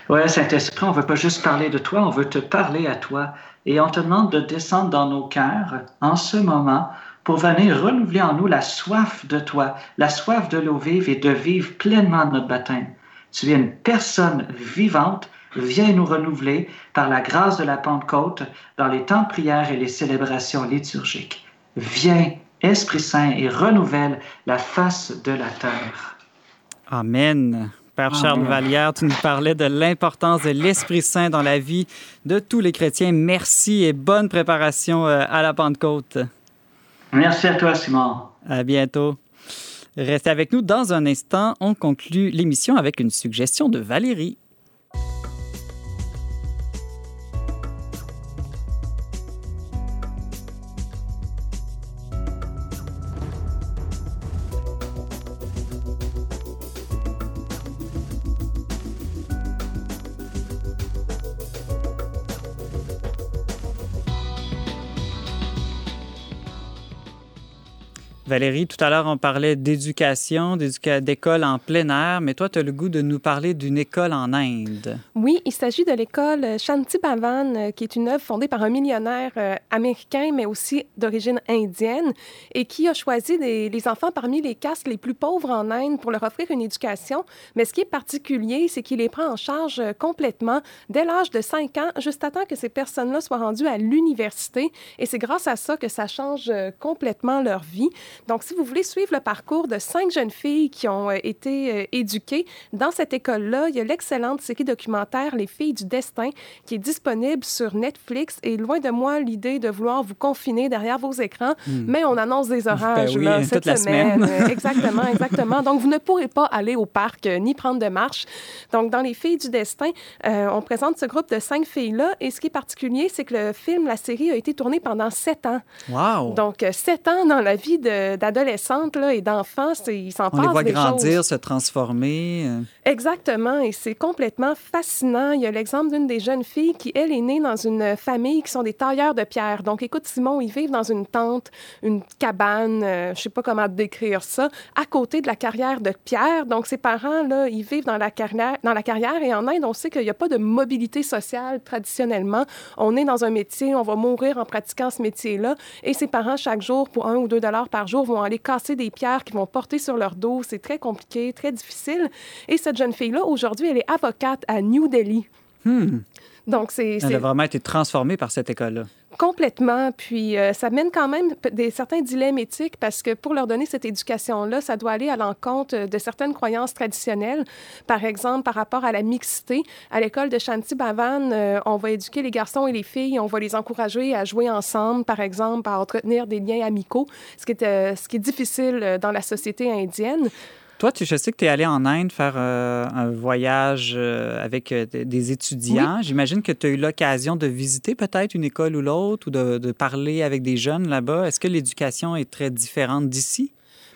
Ouais, Saint-Esprit, on veut pas juste parler de toi, on veut te parler à toi. Et on te demande de descendre dans nos cœurs en ce moment pour venir renouveler en nous la soif de toi, la soif de l'eau vive et de vivre pleinement notre baptême. Tu es une personne vivante viens nous renouveler par la grâce de la Pentecôte dans les temps de prière et les célébrations liturgiques. Viens, Esprit Saint, et renouvelle la face de la terre. Amen. Père Charles Vallière, tu nous parlais de l'importance de l'Esprit Saint dans la vie de tous les chrétiens. Merci et bonne préparation euh, à la Pentecôte. Merci à toi, Simon. À bientôt. Restez avec nous dans un instant. On conclut l'émission avec une suggestion de Valérie. Valérie, tout à l'heure, on parlait d'éducation, d'école en plein air, mais toi, tu as le goût de nous parler d'une école en Inde. Oui, il s'agit de l'école Shanti Bhavan, euh, qui est une œuvre fondée par un millionnaire euh, américain, mais aussi d'origine indienne, et qui a choisi les enfants parmi les castes les plus pauvres en Inde pour leur offrir une éducation. Mais ce qui est particulier, c'est qu'il les prend en charge euh, complètement dès l'âge de 5 ans, juste à temps que ces personnes-là soient rendues à l'université. Et c'est grâce à ça que ça change complètement leur vie. Donc, si vous voulez suivre le parcours de cinq jeunes filles qui ont euh, été euh, éduquées dans cette école-là, il y a l'excellente série documentaire Les filles du destin qui est disponible sur Netflix. Et loin de moi l'idée de vouloir vous confiner derrière vos écrans, hmm. mais on annonce des ben orages là, cette toute semaine. La semaine. exactement, exactement. Donc, vous ne pourrez pas aller au parc euh, ni prendre de marche. Donc, dans Les filles du destin, on présente ce groupe de cinq filles-là. Et ce qui est particulier, c'est que le film, la série a été tournée pendant sept ans. Wow! Donc, sept ans dans la vie de d'adolescentes et d'enfants, ils s'en passent On les voit grandir, se transformer. Euh. Exactement, et c'est complètement fascinant. Il y a l'exemple d'une des jeunes filles qui, elle, est née dans une famille qui sont des tailleurs de pierre. Donc, écoute, Simon, ils vivent dans une tente, une cabane, euh, je sais pas comment décrire ça, à côté de la carrière de pierre. Donc, ses parents, là, ils vivent dans la carrière, dans la carrière et en Inde, on sait qu'il n'y a pas de mobilité sociale traditionnellement. On est dans un métier, on va mourir en pratiquant ce métier-là, et ses parents, chaque jour, pour un ou deux dollars par jour, vont aller casser des pierres qu'ils vont porter sur leur dos. C'est très compliqué, très difficile. Et cette jeune fille-là, aujourd'hui, elle est avocate à New Delhi. Hmm. Donc, c'est Elle a vraiment été transformée par cette école-là. complètement. Puis, euh, ça mène quand même des certains dilemmes éthiques parce que pour leur donner cette éducation-là, ça doit aller à l'encontre de certaines croyances traditionnelles. Par exemple, par rapport à la mixité. À l'école de Shanti Bhavan, euh, on va éduquer les garçons et les filles, on va les encourager à jouer ensemble, par exemple, à entretenir des liens amicaux, ce qui est, euh, ce qui est difficile euh, dans la société indienne. Toi, tu, je sais que tu es allé en Inde faire euh, un voyage euh, avec euh, des- étudiants. J'imagine que tu as eu l'occasion de visiter peut-être une école ou l'autre ou de, de parler avec des jeunes là-bas. Est-ce que l'éducation est très différente d'ici?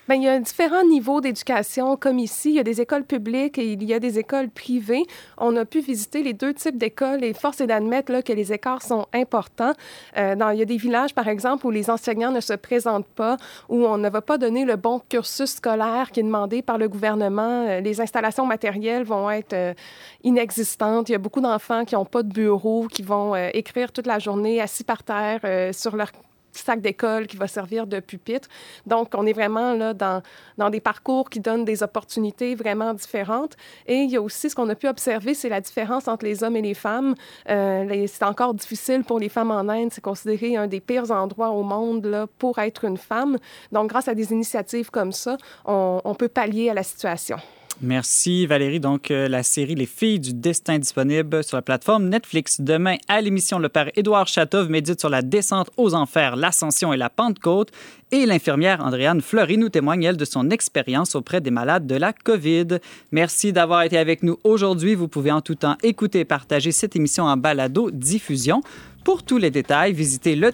Bien, il y a différents niveaux d'éducation, comme ici. Il y a des écoles publiques et il y a des écoles privées. On a pu visiter les deux types d'écoles et force est d'admettre là, que les écarts sont importants. Euh, dans, il y a des villages, par exemple, où les enseignants ne se présentent pas, où on ne va pas donner le bon cursus scolaire qui est demandé par le gouvernement. Euh, les installations matérielles vont être euh, inexistantes. Il y a beaucoup d'enfants qui n'ont pas de bureau, qui vont euh, écrire toute la journée assis par terre sur leur sac d'école qui va servir de pupitre. Donc, on est vraiment là dans, dans des parcours qui donnent des opportunités vraiment différentes. Et il y a aussi ce qu'on a pu observer, c'est la différence entre les hommes et les femmes. Euh, c'est encore difficile pour les femmes en Inde. C'est considéré un des pires endroits au monde là, pour être une femme. Donc, grâce à des initiatives comme ça, on, on peut pallier à la situation. Merci Valérie. Donc, euh, la série Les filles du destin disponible sur la plateforme Netflix. Demain, à l'émission, le père Édouard Chatov médite sur la descente aux enfers, l'ascension et la Pentecôte. Et l'infirmière Andréane Fleury nous témoigne, elle, de son expérience auprès des malades de la COVID. Merci d'avoir été avec nous aujourd'hui. Vous pouvez en tout temps écouter et partager cette émission en balado diffusion. Pour tous les détails, visitez le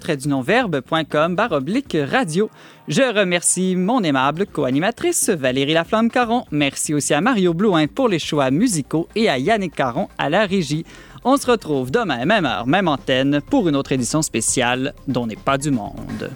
baroblique radio. Je remercie mon aimable co-animatrice Valérie Laflamme-Caron. Merci aussi à Mario Blouin pour les choix musicaux et à Yannick Caron à la régie. On se retrouve demain, même heure, même antenne, pour une autre édition spéciale dont n'est pas du monde.